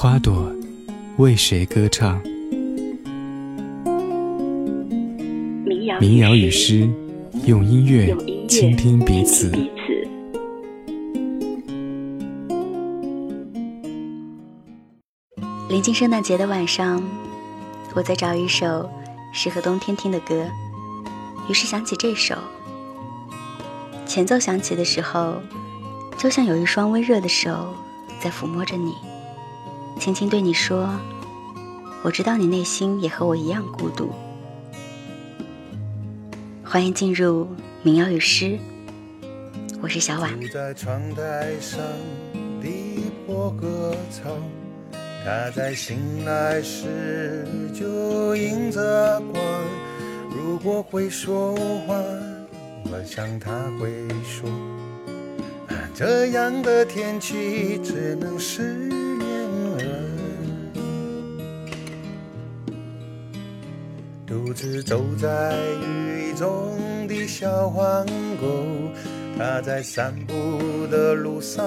花朵为谁歌唱？民谣与诗，用音乐倾听彼此。临近圣诞节的晚上，我在找一首适合冬天听的歌，于是想起这首。前奏响起的时候，就像有一双温热的手在抚摸着你，轻轻对你说：“我知道你内心也和我一样孤独。”欢迎进入民谣与诗，我是小婉。他在醒来时就迎着光，如果会说话，我想他会说，这样的天气只能失独自走在雨中的小黄狗，它在散步的路上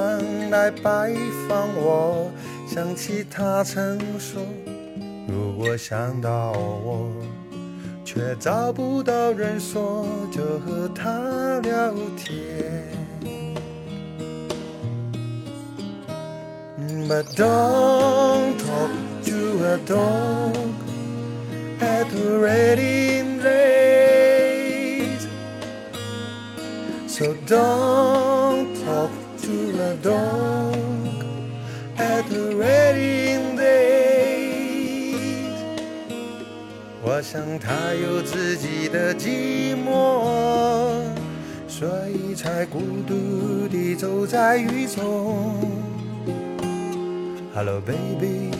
来拜访我。想起他曾说，如果想到我，却找不到人说，就和他聊天。But dontdo at the wedding race. So don't talk to the dog. The wedding days，我想他有自己的寂寞，所以才孤独地走在雨中。Hello baby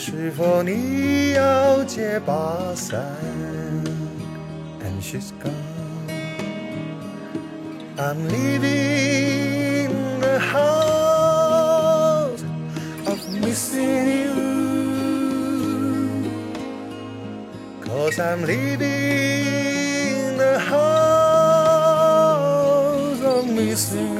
是否你要借把伞？And she's gone，I'm leaving the house。missing you Cause I'm leaving the house of missing you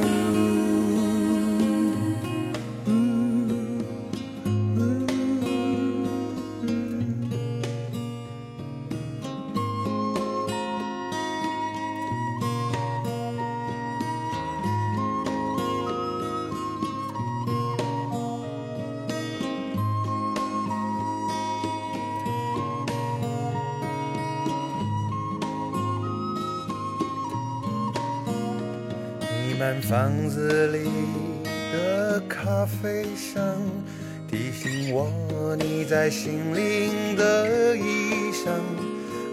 心灵的衣裳，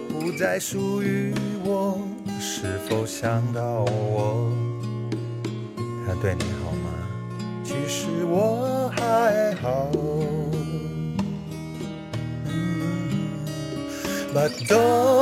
不再属于我。是否想到我？他对你好吗？其实我还好。But don't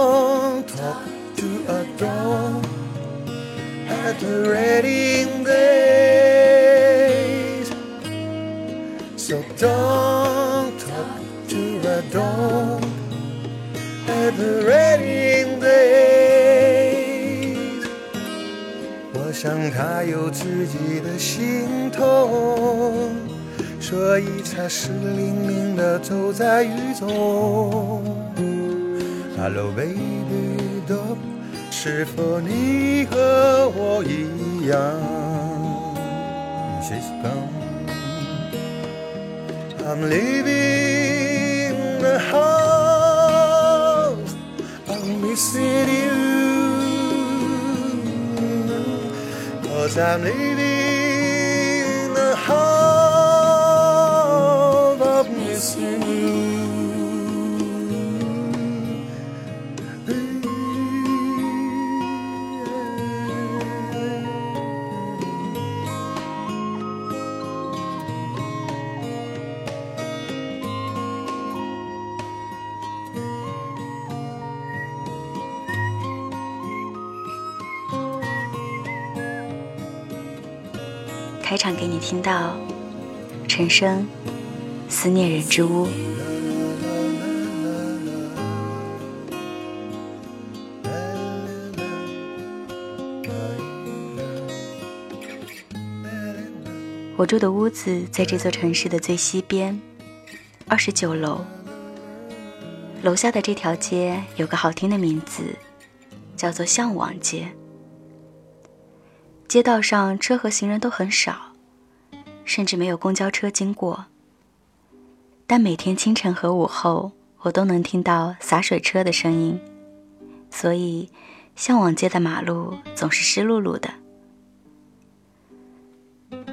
自己的心痛，所以才湿淋淋的走在雨中。Hello, baby, dog. 是否你和我一样？She's gone. I'm leaving Cause I'm leaving 听到陈升《思念人之屋》。我住的屋子在这座城市的最西边，二十九楼。楼下的这条街有个好听的名字，叫做向往街。街道上车和行人都很少，甚至没有公交车经过。但每天清晨和午后，我都能听到洒水车的声音，所以向往街的马路总是湿漉漉的。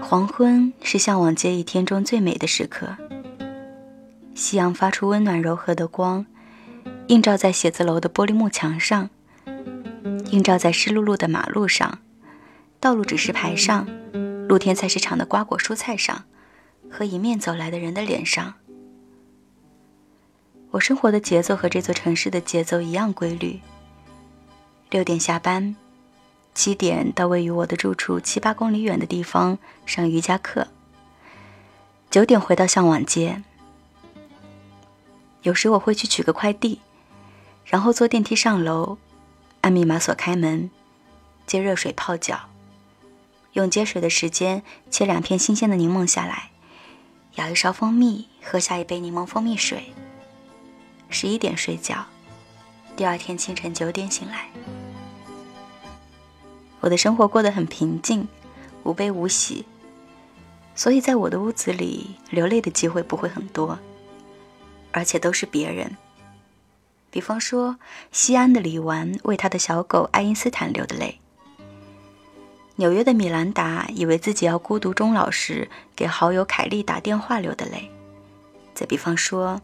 黄昏是向往街一天中最美的时刻。夕阳发出温暖柔和的光，映照在写字楼的玻璃幕墙上，映照在湿漉漉的马路上，道路指示牌上，露天菜市场的瓜果蔬菜上，和迎面走来的人的脸上。我生活的节奏和这座城市的节奏一样规律。六点下班。七点到位于我的住处七八公里远的地方上瑜伽课。九点回到向往街。有时我会去取个快递，然后坐电梯上楼，按密码锁开门，接热水泡脚，用接水的时间切两片新鲜的柠檬下来，舀一勺蜂蜜，喝下一杯柠檬蜂蜜水。十一点睡觉，第二天清晨九点醒来。我的生活过得很平静，无悲无喜，所以在我的屋子里流泪的机会不会很多，而且都是别人。比方说，西安的李纨为他的小狗爱因斯坦流的泪；纽约的米兰达以为自己要孤独终老时，给好友凯莉打电话流的泪；再比方说，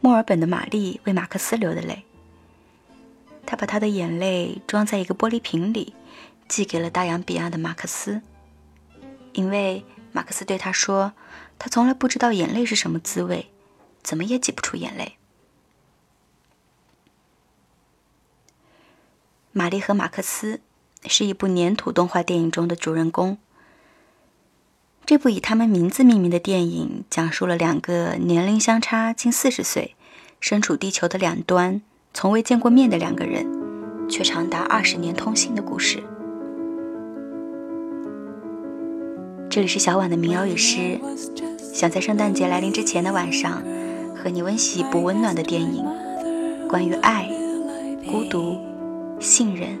墨尔本的玛丽为马克思流的泪。他把他的眼泪装在一个玻璃瓶里。寄给了大洋彼岸的马克思，因为马克思对他说：“他从来不知道眼泪是什么滋味，怎么也挤不出眼泪。”玛丽和马克思是一部粘土动画电影中的主人公。这部以他们名字命名的电影，讲述了两个年龄相差近四十岁、身处地球的两端、从未见过面的两个人，却长达二十年通信的故事。这里是小婉的民谣与诗，想在圣诞节来临之前的晚上，和你温习一部温暖的电影，关于爱、孤独、信任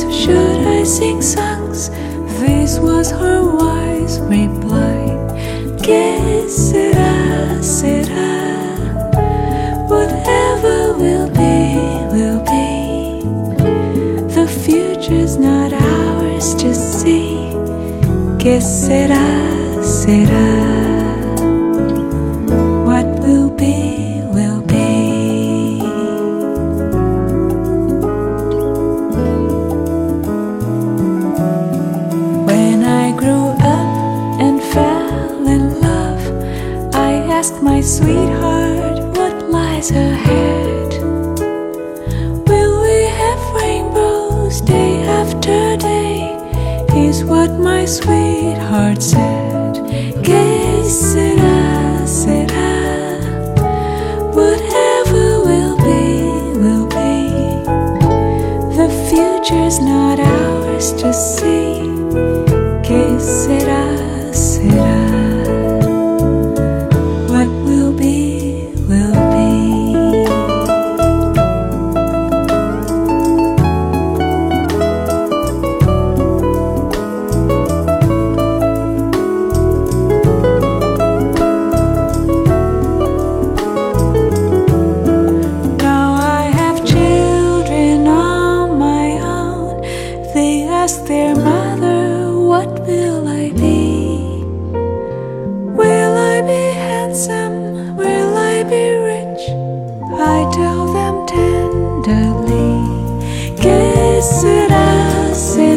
Should I sing songs? This was her wise reply. Que será, será. Whatever will be, will be. The future's not ours to see. Que será, será. será, será.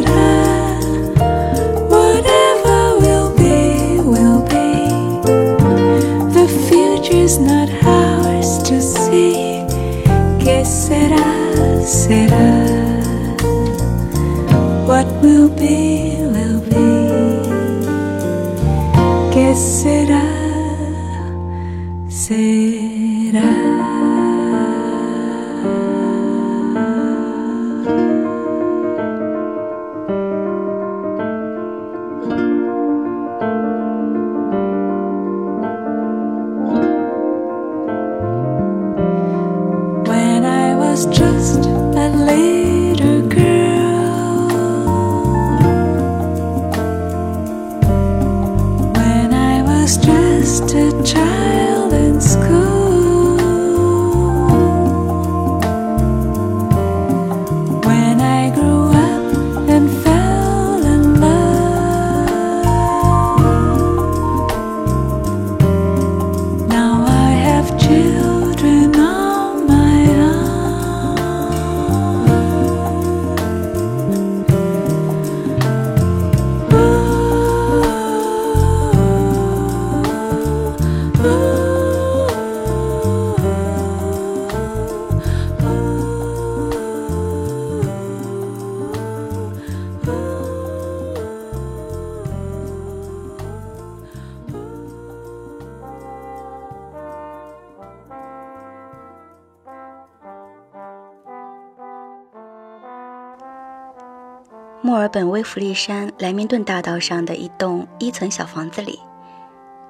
尔本威弗利山莱明顿大道上的一栋一层小房子里，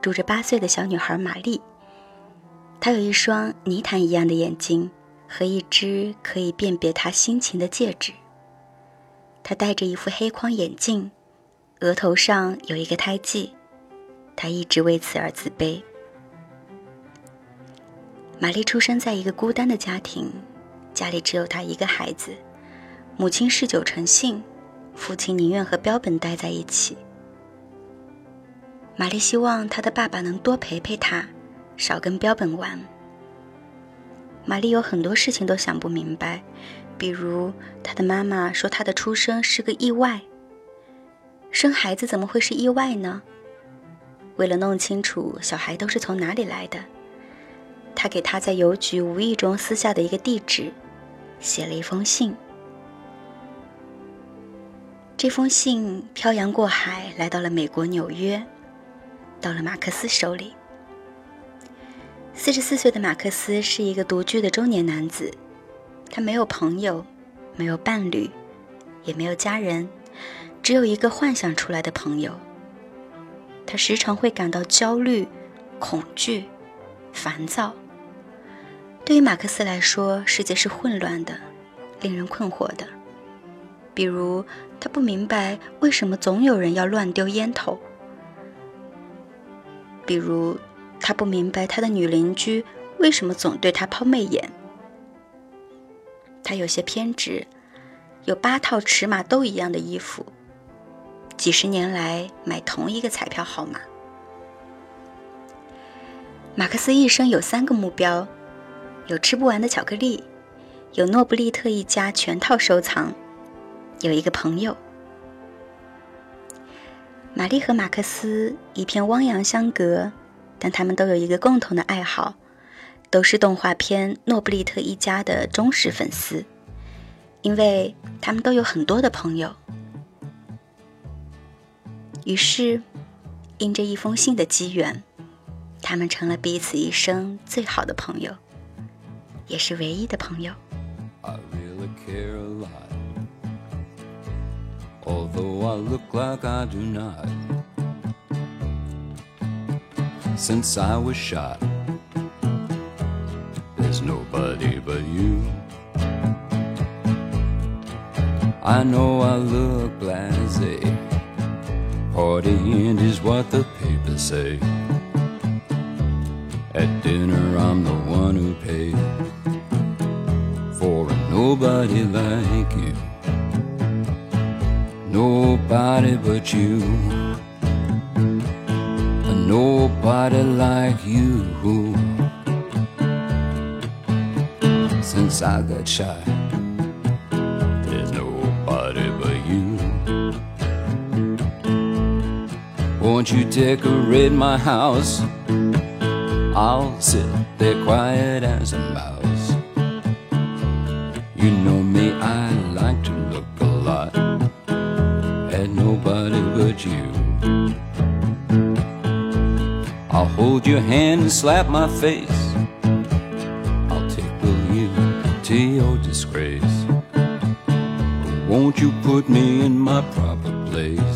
住着八岁的小女孩玛丽。她有一双泥潭一样的眼睛和一只可以辨别她心情的戒指。她戴着一副黑框眼镜，额头上有一个胎记，她一直为此而自卑。玛丽出生在一个孤单的家庭，家里只有她一个孩子，母亲嗜酒成性。父亲宁愿和标本待在一起。玛丽希望她的爸爸能多陪陪她，少跟标本玩。玛丽有很多事情都想不明白，比如她的妈妈说她的出生是个意外。生孩子怎么会是意外呢？为了弄清楚小孩都是从哪里来的，她给他在邮局无意中撕下的一个地址，写了一封信。这封信漂洋过海来到了美国纽约，到了马克思手里。四十四岁的马克思是一个独居的中年男子，他没有朋友，没有伴侣，也没有家人，只有一个幻想出来的朋友。他时常会感到焦虑、恐惧、烦躁。对于马克思来说，世界是混乱的，令人困惑的。比如，他不明白为什么总有人要乱丢烟头；比如，他不明白他的女邻居为什么总对他抛媚眼。他有些偏执，有八套尺码都一样的衣服，几十年来买同一个彩票号码。马克思一生有三个目标：有吃不完的巧克力，有诺布利特一家全套收藏。有一个朋友，玛丽和马克思一片汪洋相隔，但他们都有一个共同的爱好，都是动画片《诺布利特一家》的忠实粉丝，因为他们都有很多的朋友。于是，因着一封信的机缘，他们成了彼此一生最好的朋友，也是唯一的朋友。Although I look like I do not. Since I was shot, there's nobody but you. I know I look blasé. Partying is what the papers say. At dinner, I'm the one who pays for a nobody like you nobody but you. Nobody like you. Since I got shot, there's nobody but you. Won't you decorate my house? I'll sit there quiet as a mouse. You know me, I like to but you. hold your hand and slap my face. I'll tickle you to your disgrace. Won't you put me in my proper place?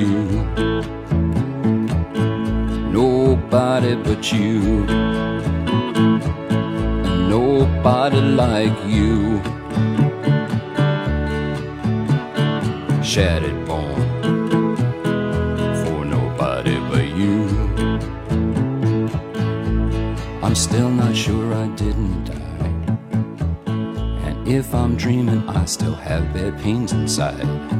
you. Nobody but you. Nobody like you. Shattered bone for nobody but you. I'm still not sure I didn't die. And if I'm dreaming, I still have bad pains inside.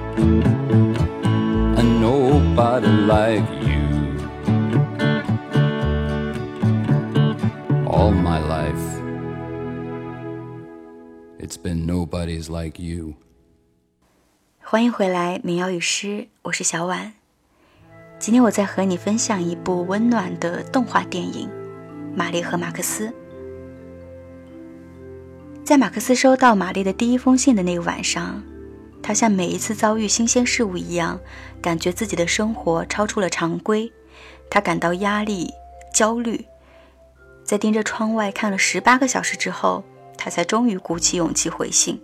nobody like you. All my life, it's been nobody's like you. 欢迎回来，民谣与诗，我是小婉。今天我在和你分享一部温暖的动画电影《玛丽和马克思》。在马克思收到玛丽的第一封信的那个晚上。他像每一次遭遇新鲜事物一样，感觉自己的生活超出了常规，他感到压力、焦虑。在盯着窗外看了十八个小时之后，他才终于鼓起勇气回信。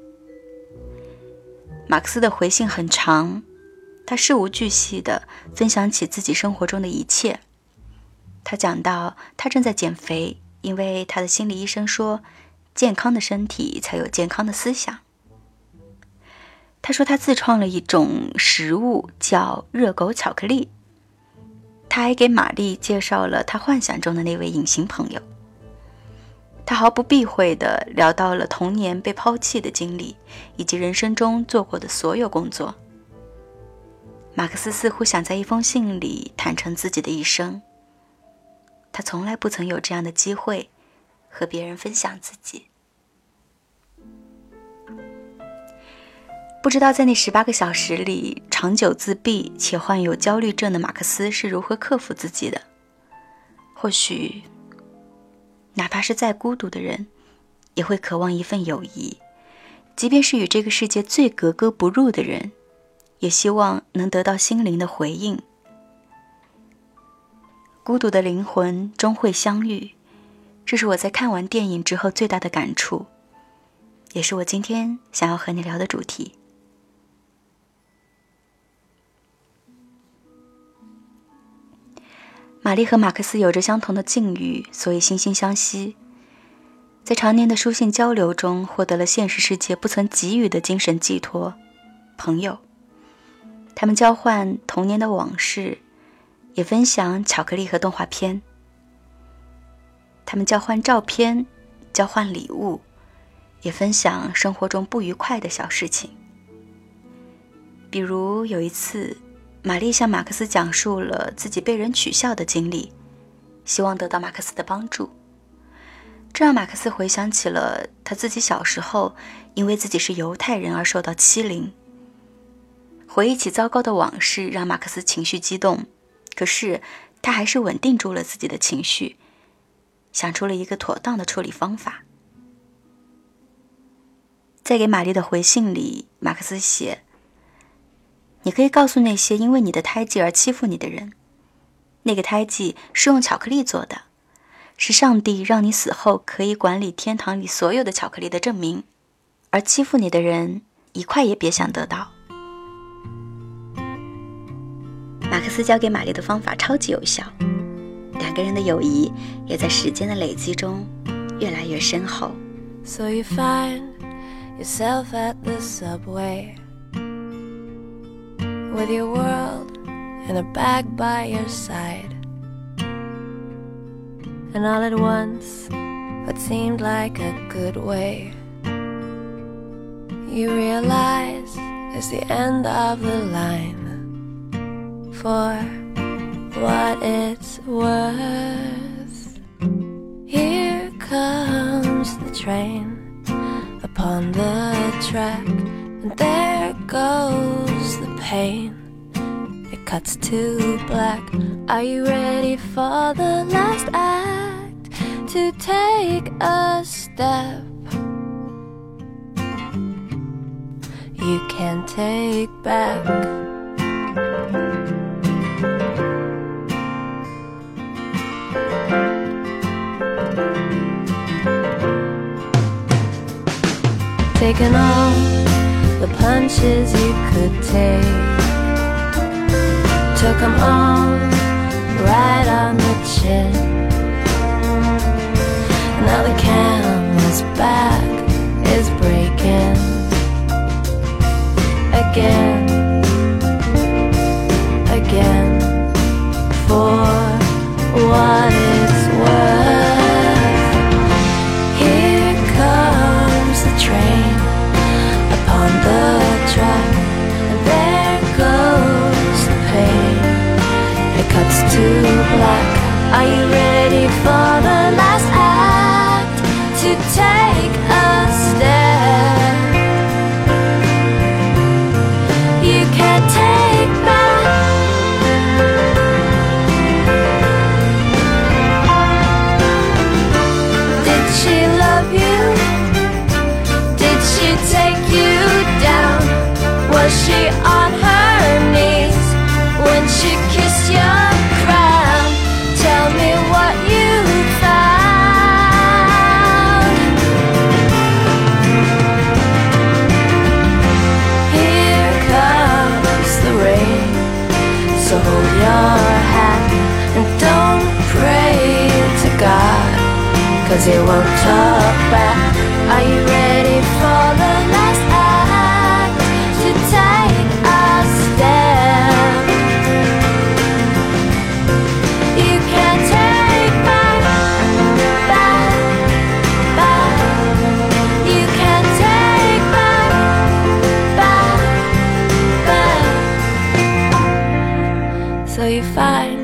马克思的回信很长，他事无巨细地分享起自己生活中的一切。他讲到，他正在减肥，因为他的心理医生说，健康的身体才有健康的思想。他说他自创了一种食物，叫热狗巧克力。他还给玛丽介绍了他幻想中的那位隐形朋友。他毫不避讳地聊到了童年被抛弃的经历，以及人生中做过的所有工作。马克思似乎想在一封信里坦诚自己的一生。他从来不曾有这样的机会，和别人分享自己。不知道在那十八个小时里，长久自闭且患有焦虑症的马克思是如何克服自己的。或许，哪怕是再孤独的人，也会渴望一份友谊；即便是与这个世界最格格不入的人，也希望能得到心灵的回应。孤独的灵魂终会相遇，这是我在看完电影之后最大的感触，也是我今天想要和你聊的主题。玛丽和马克思有着相同的境遇，所以惺惺相惜。在常年的书信交流中，获得了现实世界不曾给予的精神寄托——朋友。他们交换童年的往事，也分享巧克力和动画片。他们交换照片，交换礼物，也分享生活中不愉快的小事情。比如有一次。玛丽向马克思讲述了自己被人取笑的经历，希望得到马克思的帮助。这让马克思回想起了他自己小时候因为自己是犹太人而受到欺凌。回忆起糟糕的往事，让马克思情绪激动，可是他还是稳定住了自己的情绪，想出了一个妥当的处理方法。在给玛丽的回信里，马克思写：“你可以告诉那些因为你的胎记而欺负你的人，那个胎记是用巧克力做的，是上帝让你死后可以管理天堂里所有的巧克力的证明。而欺负你的人，一块也别想得到。”马克思教给玛丽的方法超级有效，两个人的友谊也在时间的累积中越来越深厚。So you find yourself at the subway with your world in a bag by your side, and all at once, what seemed like a good way, you realize is the end of the line for what it's worth. Here comes the train upon the track, and there goes the pain. It cuts to black. Are you ready for the last act? To take a step you can take back. taken all the punches you could take. Took them all right on the chin. Now the camel's back is breaking again, again cause he won't talk back. Are you ready for the last act? To take a step. You can't take back, back, back. You can't take back, back, back. So you find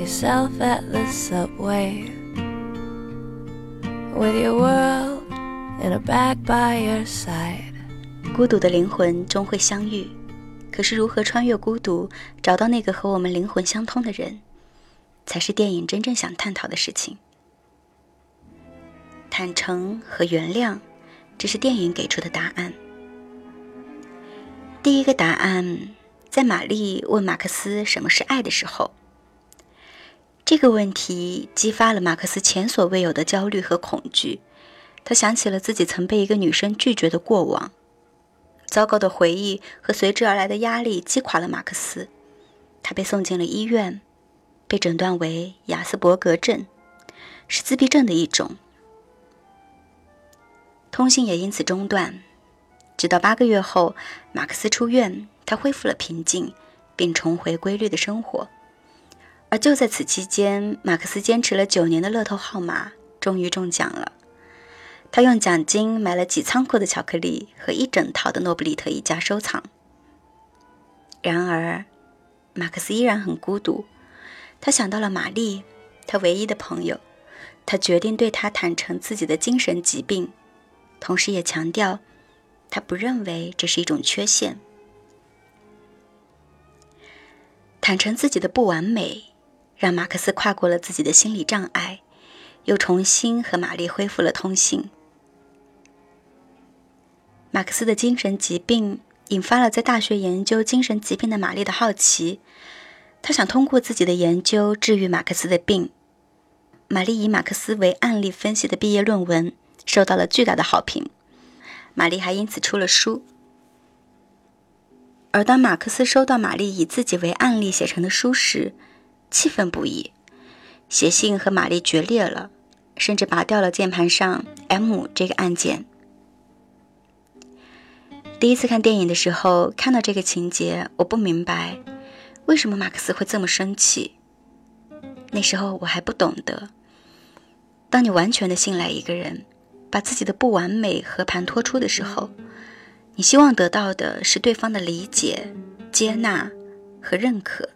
yourself at the subway with your world in a bag by your side. 孤独的灵魂终会相遇，可是如何穿越孤独，找到那个和我们灵魂相通的人，才是电影真正想探讨的事情。坦诚和原谅，这是电影给出的答案。第一个答案，在玛丽问马克思什么是爱的时候，这个问题激发了马克思前所未有的焦虑和恐惧。他想起了自己曾被一个女生拒绝的过往，糟糕的回忆和随之而来的压力击垮了马克思。他被送进了医院，被诊断为雅斯伯格症，是自闭症的一种。通信也因此中断。直到八个月后，马克思出院，他恢复了平静，并重回规律的生活。而就在此期间，马克思坚持了九年的乐透号码终于中奖了。他用奖金买了几仓库的巧克力和一整套的诺布里特一家收藏。然而，马克思依然很孤独。他想到了玛丽，他唯一的朋友。他决定对她坦诚自己的精神疾病，同时也强调，他不认为这是一种缺陷。坦诚自己的不完美，让马克思跨过了自己的心理障碍，又重新和玛丽恢复了通信。马克思的精神疾病引发了在大学研究精神疾病的玛丽的好奇，她想通过自己的研究治愈马克思的病。玛丽以马克思为案例分析的毕业论文受到了巨大的好评，玛丽还因此出了书。而当马克思收到玛丽以自己为案例写成的书时，气愤不已，写信和玛丽决裂了，甚至拔掉了键盘上 M 这个按键。第一次看电影的时候，看到这个情节，我不明白为什么马克思会这么生气。那时候我还不懂得，当你完全的信赖一个人，把自己的不完美和盘托出的时候。你希望得到的是对方的理解、接纳和认可，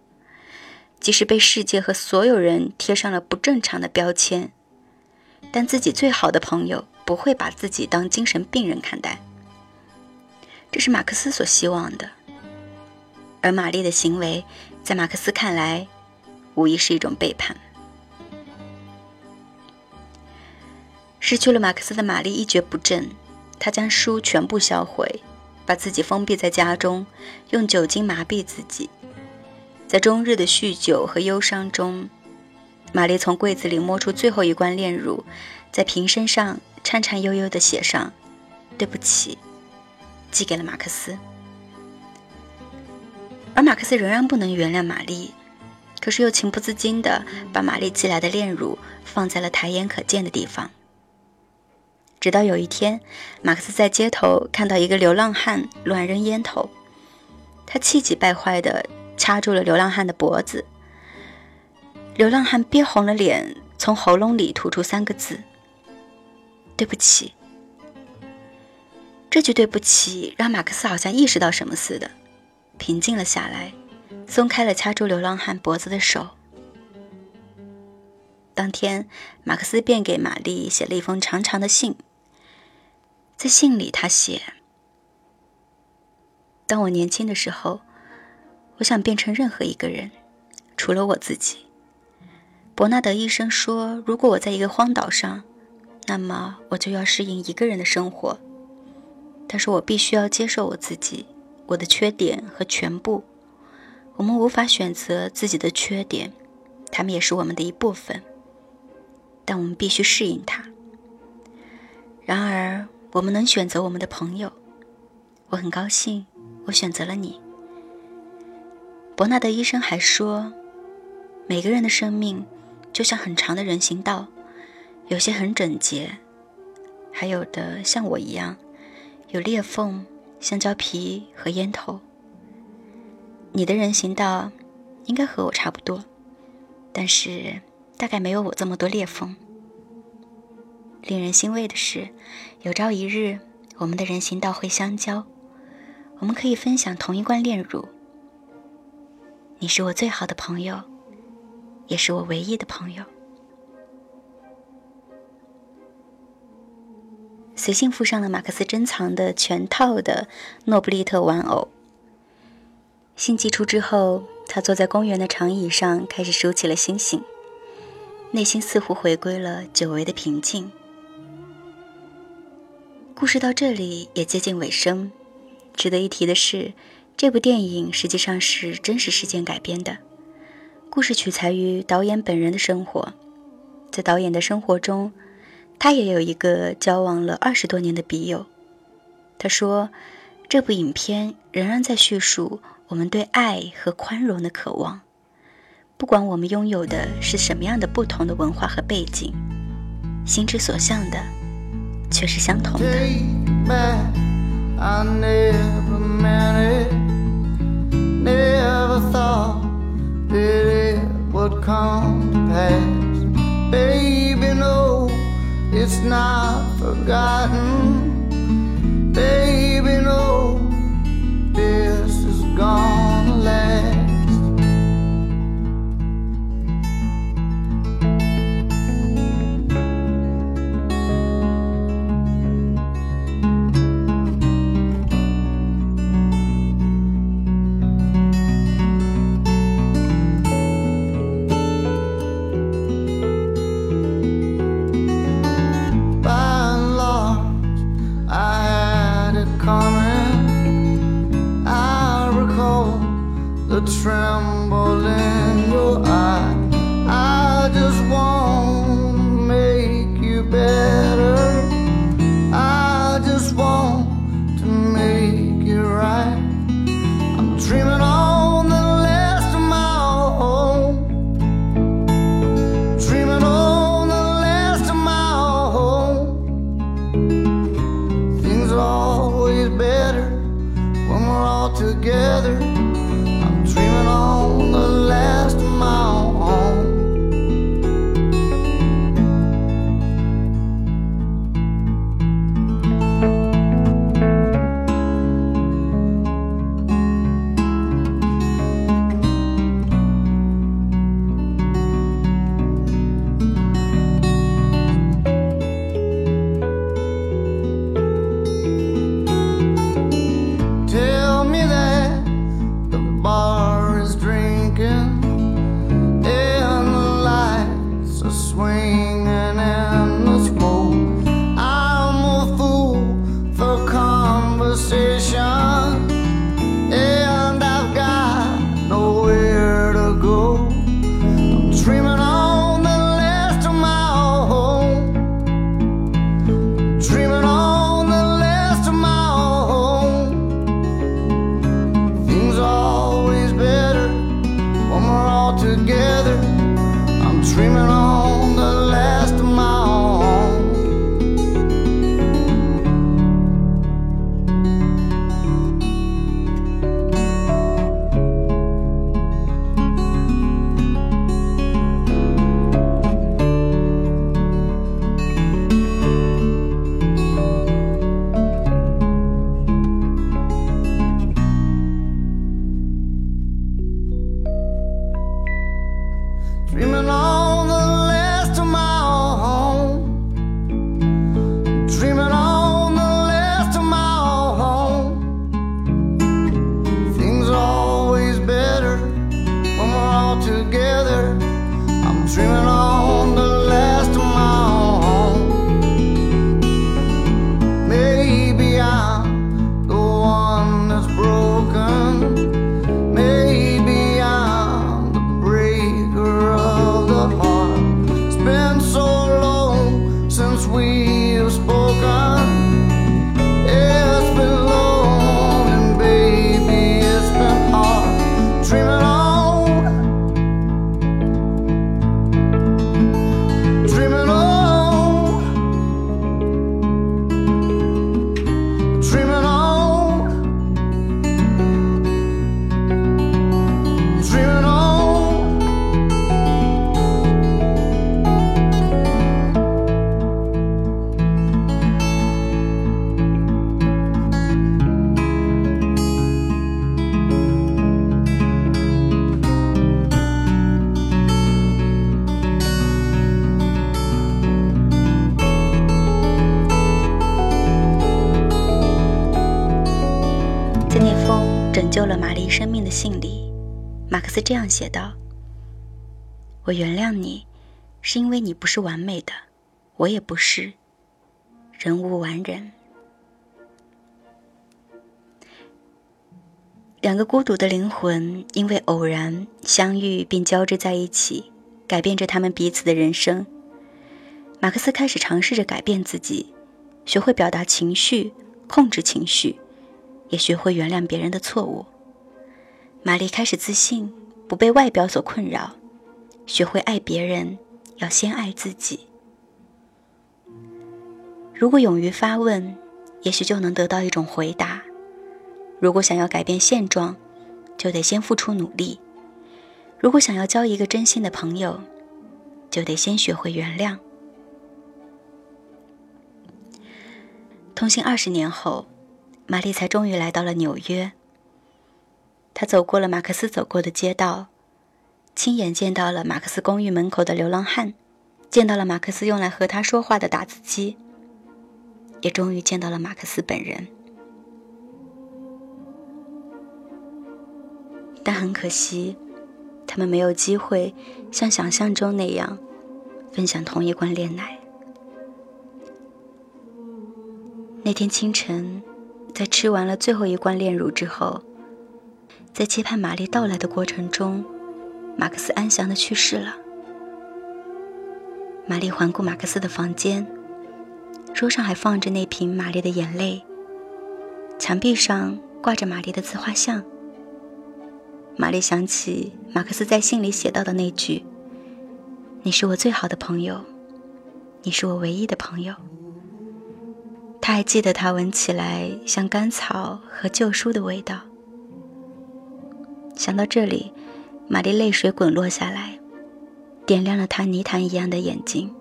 即使被世界和所有人贴上了不正常的标签，但自己最好的朋友不会把自己当精神病人看待。这是马克思所希望的，而玛丽的行为在马克思看来，无疑是一种背叛。失去了马克思的玛丽一蹶不振。她将书全部销毁，把自己封闭在家中，用酒精麻痹自己。在终日的酗酒和忧伤中，玛丽从柜子里摸出最后一罐炼乳，在瓶身上颤颤悠悠地写上：“对不起，寄给了马克思。”而马克思仍然不能原谅玛丽，可是又情不自禁地把玛丽寄来的炼乳放在了抬眼可见的地方。直到有一天，马克思在街头看到一个流浪汉乱扔烟头，他气急败坏地掐住了流浪汉的脖子。流浪汉憋红了脸，从喉咙里吐出三个字：“对不起。”这句“对不起”让马克思好像意识到什么似的，平静了下来，松开了掐住流浪汉脖子的手。当天，马克思便给玛丽写了一封长长的信。在信里，他写：“当我年轻的时候，我想变成任何一个人，除了我自己。伯纳德医生说，如果我在一个荒岛上，那么我就要适应一个人的生活。他说我必须要接受我自己，我的缺点和全部。我们无法选择自己的缺点，他们也是我们的一部分，但我们必须适应它。然而。”我们能选择我们的朋友，我很高兴，我选择了你。伯纳德医生还说，每个人的生命就像很长的人行道，有些很整洁，还有的像我一样，有裂缝、香蕉皮和烟头。你的人行道应该和我差不多，但是大概没有我这么多裂缝。令人欣慰的是，有朝一日，我们的人行道会相交，我们可以分享同一罐炼乳。你是我最好的朋友，也是我唯一的朋友。随信附上了马克思珍藏的全套的诺布利特玩偶。信寄出之后，他坐在公园的长椅上，开始数起了星星，内心似乎回归了久违的平静。故事到这里也接近尾声。值得一提的是，这部电影实际上是真实事件改编的。故事取材于导演本人的生活。在导演的生活中，他也有一个交往了二十多年的笔友。他说，这部影片仍然在叙述我们对爱和宽容的渴望，不管我们拥有的是什么样的不同的文化和背景，心之所向的。却是相同的。I never meant it, never thought that it would come to pass. Baby, no, it's not forgotten. Baby, no. 拯救了玛丽生命的信里，马克思这样写道：“我原谅你，是因为你不是完美的，我也不是。人无完人。两个孤独的灵魂因为偶然相遇并交织在一起，改变着他们彼此的人生。马克思开始尝试着改变自己，学会表达情绪，控制情绪。”也学会原谅别人的错误。玛丽开始自信，不被外表所困扰，学会爱别人，要先爱自己。如果勇于发问，也许就能得到一种回答。如果想要改变现状，就得先付出努力。如果想要交一个真心的朋友，就得先学会原谅。同行二十年后。玛丽才终于来到了纽约。她走过了马克思走过的街道，亲眼见到了马克思公寓门口的流浪汉，见到了马克思用来和他说话的打字机，也终于见到了马克思本人。但很可惜，他们没有机会像想象中那样分享同一罐炼奶。那天清晨。在吃完了最后一罐炼乳之后，在期盼玛丽到来的过程中，马克思安详的去世了。玛丽环顾马克思的房间，桌上还放着那瓶玛丽的眼泪，墙壁上挂着玛丽的自画像。玛丽想起马克思在信里写到的那句：“你是我最好的朋友，你是我唯一的朋友。”他还记得他闻起来像干草和旧书的味道。想到这里，玛丽泪水滚落下来，点亮了她泥潭一样的眼睛。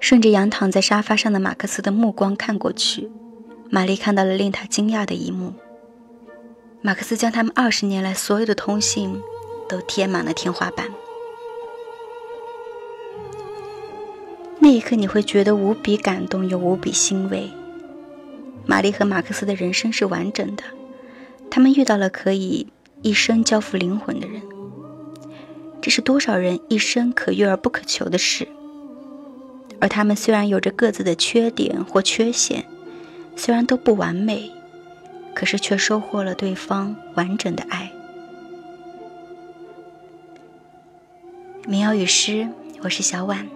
顺着仰躺在沙发上的马克思的目光看过去，玛丽看到了令她惊讶的一幕：马克思将他们二十年来所有的通信都贴满了天花板。那一刻，你会觉得无比感动又无比欣慰。玛丽和马克思的人生是完整的。他们遇到了可以一生交付灵魂的人，这是多少人一生可遇而不可求的事。而他们虽然有着各自的缺点或缺陷，虽然都不完美，可是却收获了对方完整的爱。民谣与诗，我是小婉。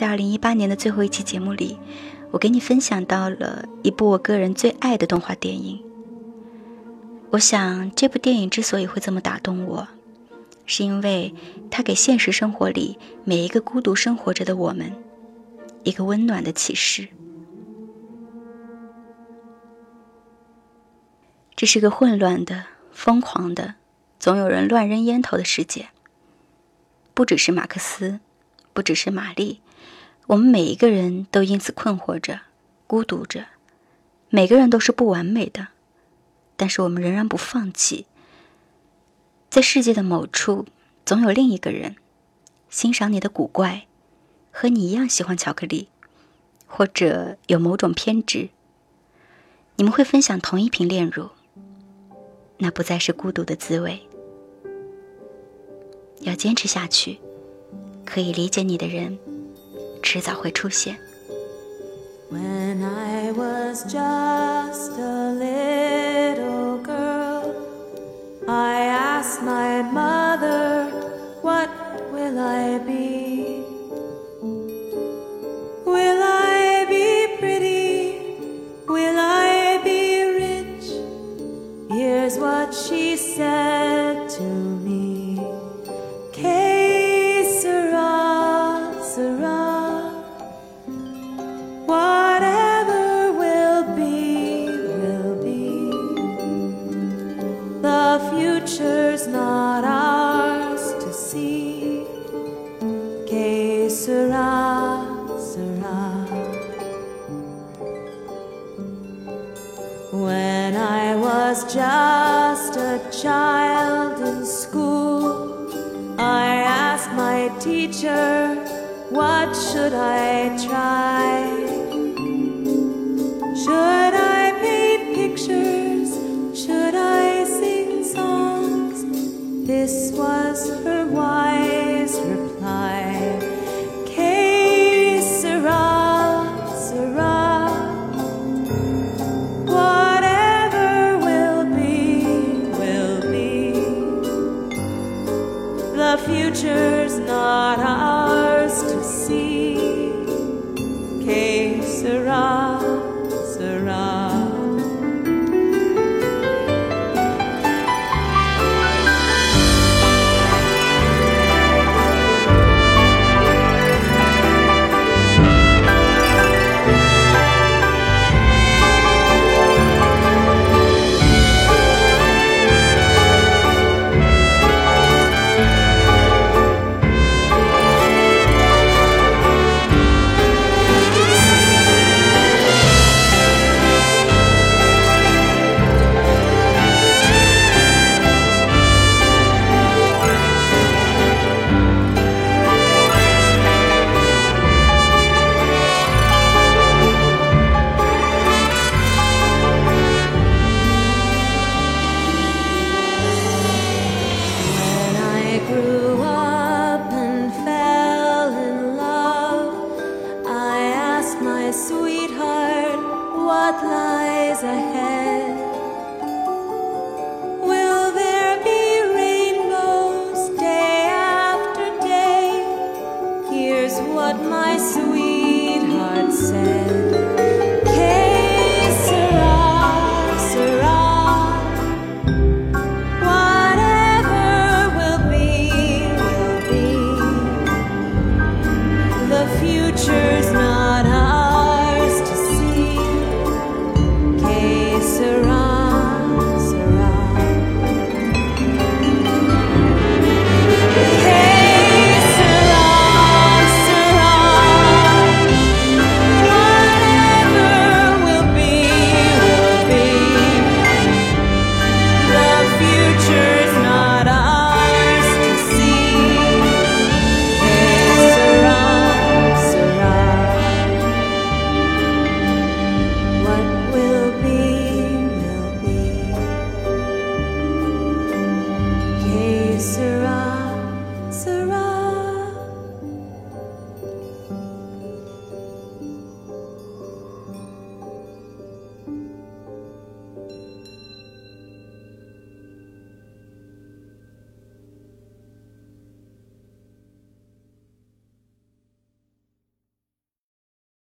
在二零一八年的最后一期节目里，我给你分享到了一部我个人最爱的动画电影。我想，这部电影之所以会这么打动我，是因为它给现实生活里每一个孤独生活着的我们一个温暖的启示。这是个混乱的、疯狂的，总有人乱扔烟头的世界。不只是马克思，不只是玛丽，我们每一个人都因此困惑着、孤独着。每个人都是不完美的。但是我们仍然不放弃，在世界的某处，总有另一个人欣赏你的古怪，和你一样喜欢巧克力，或者有某种偏执。你们会分享同一瓶炼乳，那不再是孤独的滋味。要坚持下去，可以理解你的人，迟早会出现。When I was just future. what my sweetheart said.